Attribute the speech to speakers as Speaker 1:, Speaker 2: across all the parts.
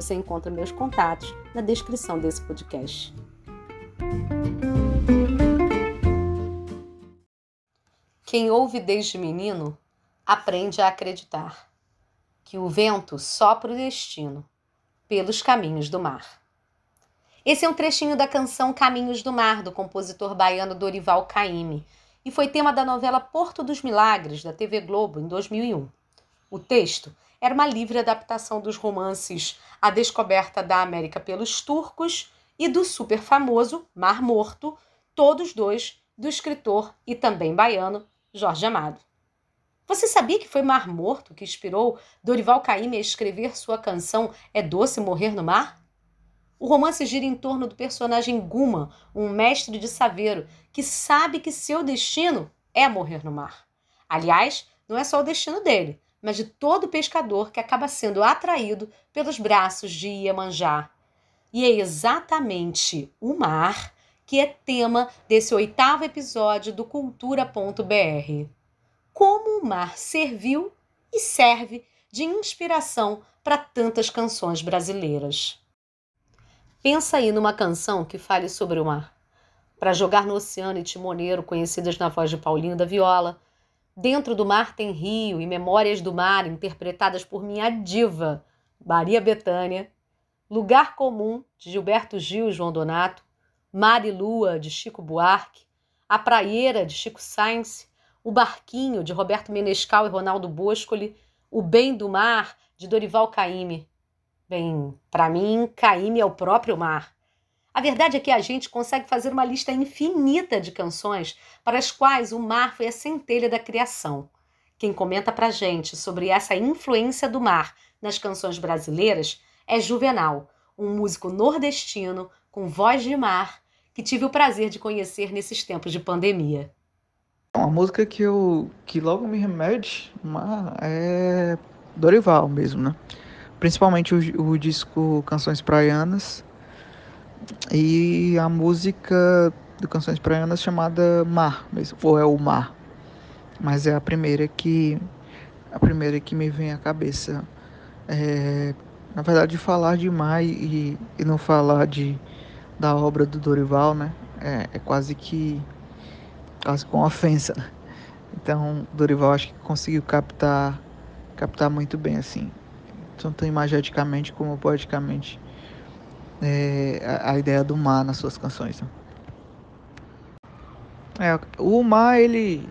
Speaker 1: Você encontra meus contatos na descrição desse podcast. Quem ouve desde menino aprende a acreditar que o vento sopra o destino pelos caminhos do mar. Esse é um trechinho da canção Caminhos do Mar, do compositor baiano Dorival Caymmi, e foi tema da novela Porto dos Milagres, da TV Globo, em 2001. O texto era uma livre adaptação dos romances A Descoberta da América pelos Turcos e do super famoso Mar Morto, todos dois do escritor e também baiano Jorge Amado. Você sabia que foi Mar Morto que inspirou Dorival Caymmi a escrever sua canção É Doce Morrer no Mar? O romance gira em torno do personagem Guma, um mestre de saveiro que sabe que seu destino é morrer no mar. Aliás, não é só o destino dele, mas de todo pescador que acaba sendo atraído pelos braços de Iemanjá. E é exatamente o mar que é tema desse oitavo episódio do Cultura.br. Como o mar serviu e serve de inspiração para tantas canções brasileiras. Pensa aí numa canção que fale sobre o mar. Para jogar no oceano e timoneiro, conhecidas na voz de Paulinho da Viola, Dentro do mar tem rio e memórias do mar interpretadas por minha diva, Maria Bethânia. Lugar Comum, de Gilberto Gil e João Donato. Mar e Lua, de Chico Buarque. A Praieira, de Chico Sainz. O Barquinho, de Roberto Menescal e Ronaldo Boscoli. O Bem do Mar, de Dorival Caymmi. Bem, para mim, Caymmi é o próprio mar. A verdade é que a gente consegue fazer uma lista infinita de canções para as quais o mar foi a centelha da criação. Quem comenta pra gente sobre essa influência do mar nas canções brasileiras é Juvenal, um músico nordestino com voz de mar que tive o prazer de conhecer nesses tempos de pandemia.
Speaker 2: Uma música que eu que logo me remete mar é Dorival mesmo, né? Principalmente o, o disco Canções Praianas e a música do Canções Praianas chamada Mar, ou é o Mar. Mas é a primeira que a primeira que me vem à cabeça. É, na verdade, falar de mar e, e não falar de, da obra do Dorival, né? É, é quase que quase com ofensa. Então, Dorival acho que conseguiu captar captar muito bem assim, tanto imageticamente como poeticamente é, a, a, ideia do mar nas suas canções. Né? É, o mar, ele.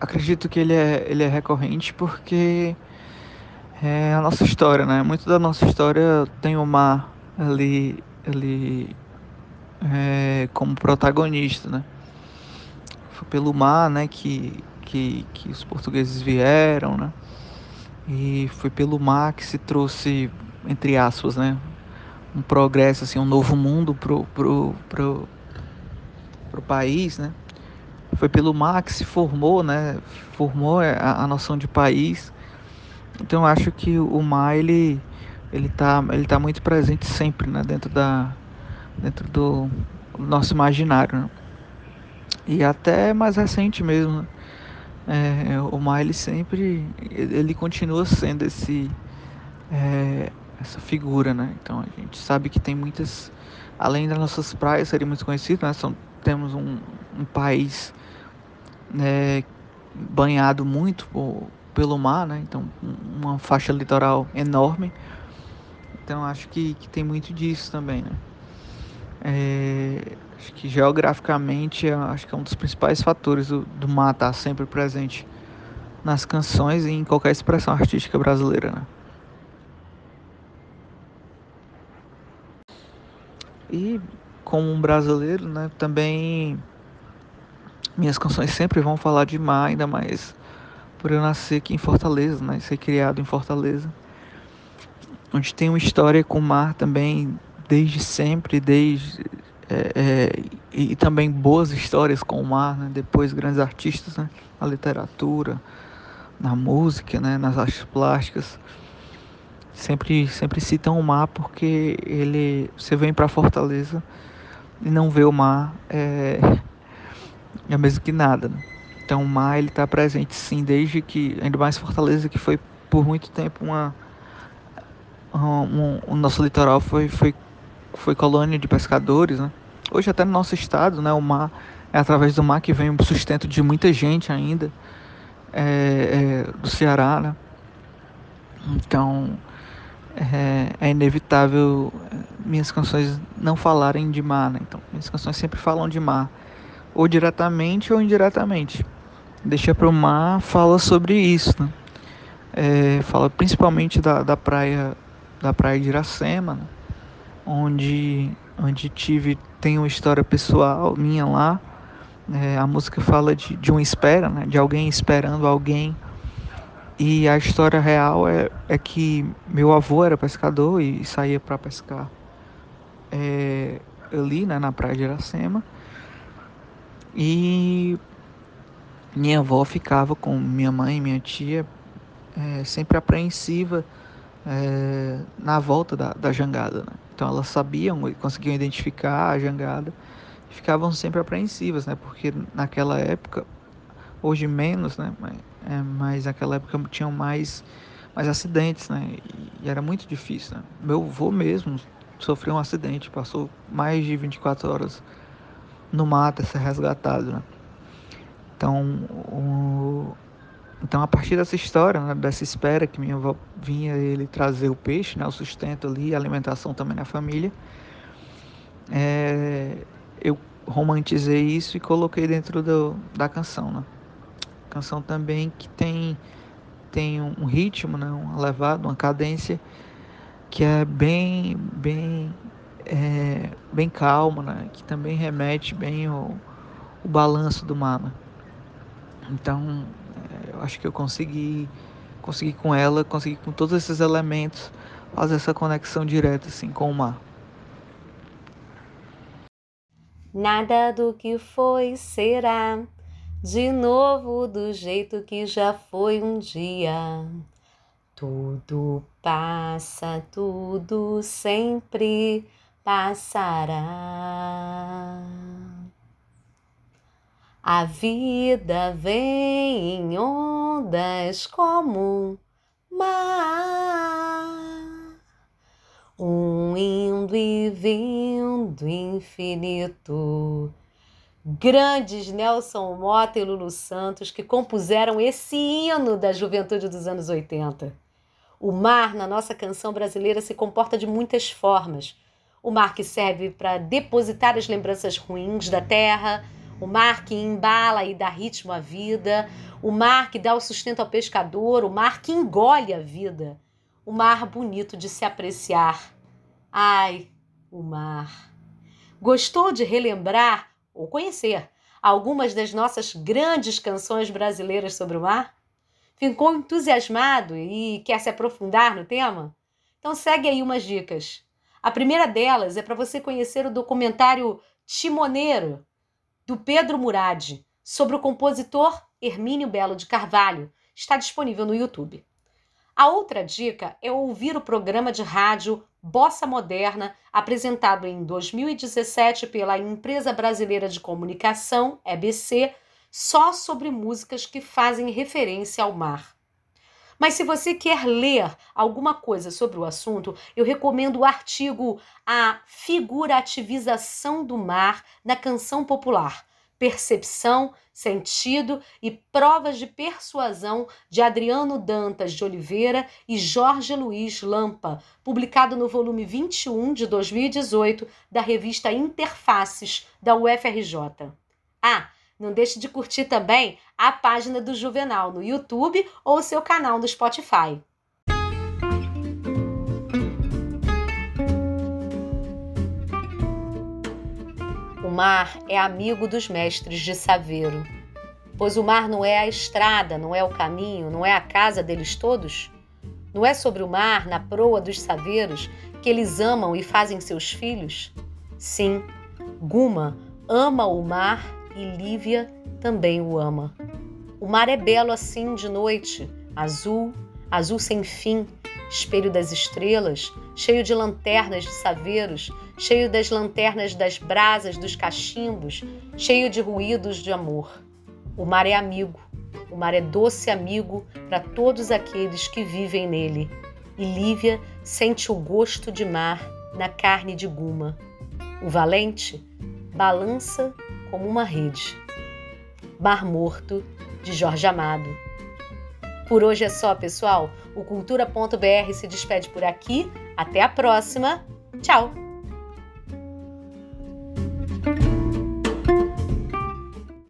Speaker 2: Acredito que ele é, ele é recorrente porque é a nossa história, né? Muito da nossa história tem o mar ali, ali é, como protagonista, né? Foi pelo mar, né, que, que, que os portugueses vieram, né? E foi pelo mar que se trouxe, entre aspas, né, um progresso, assim, um novo mundo pro, pro, pro, pro país, né? Foi pelo mar que se formou, né? Formou a, a noção de país. Então acho que o mar ele ele tá ele tá muito presente sempre, né? Dentro da dentro do nosso imaginário. Né? E até mais recente mesmo, né? é, o mar ele sempre ele continua sendo esse é, essa figura, né? Então a gente sabe que tem muitas, além das nossas praias serem muito conhecidas, né? São, temos um, um país né, banhado muito por, pelo mar, né? Então uma faixa litoral enorme. Então acho que, que tem muito disso também, né? É, acho que geograficamente acho que é um dos principais fatores do, do mar estar sempre presente nas canções e em qualquer expressão artística brasileira, né? E como um brasileiro, né, também minhas canções sempre vão falar de mar, ainda mais por eu nascer aqui em Fortaleza, né, ser criado em Fortaleza, onde tem uma história com o mar também desde sempre, desde é, é, e, também boas histórias com o mar, né? depois grandes artistas né? na literatura, na música, né? nas artes plásticas. Sempre, sempre citam o mar porque ele, você vem para Fortaleza e não vê o mar é, é mesmo que nada. Né? Então o mar ele está presente sim desde que, ainda mais Fortaleza que foi por muito tempo uma um, um, o nosso litoral foi, foi, foi colônia de pescadores, né? Hoje até no nosso estado, né, o mar é através do mar que vem o sustento de muita gente ainda é, é, do Ceará, né? Então é, é, inevitável é, minhas canções não falarem de mar, né? Então minhas canções sempre falam de mar, ou diretamente ou indiretamente. Deixa para o mar fala sobre isso, né? É, fala principalmente da, da praia da praia de Iracema, né? onde onde tive tem uma história pessoal minha lá. É, a música fala de, de uma espera, né? de alguém esperando alguém. E a história real é, é que meu avô era pescador e saía para pescar é, ali né, na praia de Iracema. E minha avó ficava com minha mãe e minha tia é, sempre apreensiva é, na volta da, da jangada. Né? Então elas sabiam conseguiam identificar a jangada e ficavam sempre apreensivas, né? Porque naquela época, hoje menos, né? Mas, é, mas naquela época tinham mais, mais acidentes, né? E, era muito difícil. Né? Meu avô mesmo sofreu um acidente, passou mais de 24 horas no mato a ser resgatado, né? Então, o, então, a partir dessa história, né, dessa espera que minha avó vinha ele trazer o peixe, né, o sustento ali, a alimentação também na família, é, eu romantizei isso e coloquei dentro do, da canção. Né? Canção também que tem, tem um ritmo, né, um levado, uma cadência que é bem, bem, é, bem calma, né, que também remete bem o, o balanço do mar. Né? Então, eu acho que eu consegui, consegui com ela, consegui com todos esses elementos fazer essa conexão direta assim com o mar.
Speaker 1: Nada do que foi será de novo do jeito que já foi um dia. Tudo passa, tudo sempre passará. A vida vem em ondas como mar, um indo e vindo infinito. Grandes Nelson Mota e Lulu Santos que compuseram esse hino da juventude dos anos 80. O mar na nossa canção brasileira se comporta de muitas formas. O mar que serve para depositar as lembranças ruins da terra o mar que embala e dá ritmo à vida, o mar que dá o sustento ao pescador, o mar que engole a vida, o mar bonito de se apreciar. Ai, o mar. Gostou de relembrar ou conhecer algumas das nossas grandes canções brasileiras sobre o mar? Ficou entusiasmado e quer se aprofundar no tema? Então segue aí umas dicas. A primeira delas é para você conhecer o documentário Timoneiro, do Pedro Murad, sobre o compositor Hermínio Belo de Carvalho, está disponível no YouTube. A outra dica é ouvir o programa de rádio Bossa Moderna, apresentado em 2017 pela Empresa Brasileira de Comunicação, EBC, só sobre músicas que fazem referência ao mar. Mas se você quer ler alguma coisa sobre o assunto, eu recomendo o artigo A Figurativização do Mar na Canção Popular. Percepção, Sentido e Provas de Persuasão de Adriano Dantas de Oliveira e Jorge Luiz Lampa, publicado no volume 21 de 2018 da revista Interfaces da UFRJ. Ah, não deixe de curtir também a página do Juvenal no YouTube ou seu canal no Spotify. Mar é amigo dos mestres de Saveiro, pois o mar não é a estrada, não é o caminho, não é a casa deles todos? Não é sobre o mar, na proa dos saveiros, que eles amam e fazem seus filhos? Sim, Guma ama o mar e Lívia também o ama. O mar é belo assim de noite, azul, azul sem fim, espelho das estrelas, cheio de lanternas de saveiros, cheio das lanternas das brasas dos cachimbos, cheio de ruídos de amor. O mar é amigo, o mar é doce amigo para todos aqueles que vivem nele. E Lívia sente o gosto de mar na carne de Guma. O valente balança como uma rede. Mar Morto, de Jorge Amado. Por hoje é só, pessoal. O Cultura.br se despede por aqui. Até a próxima. Tchau!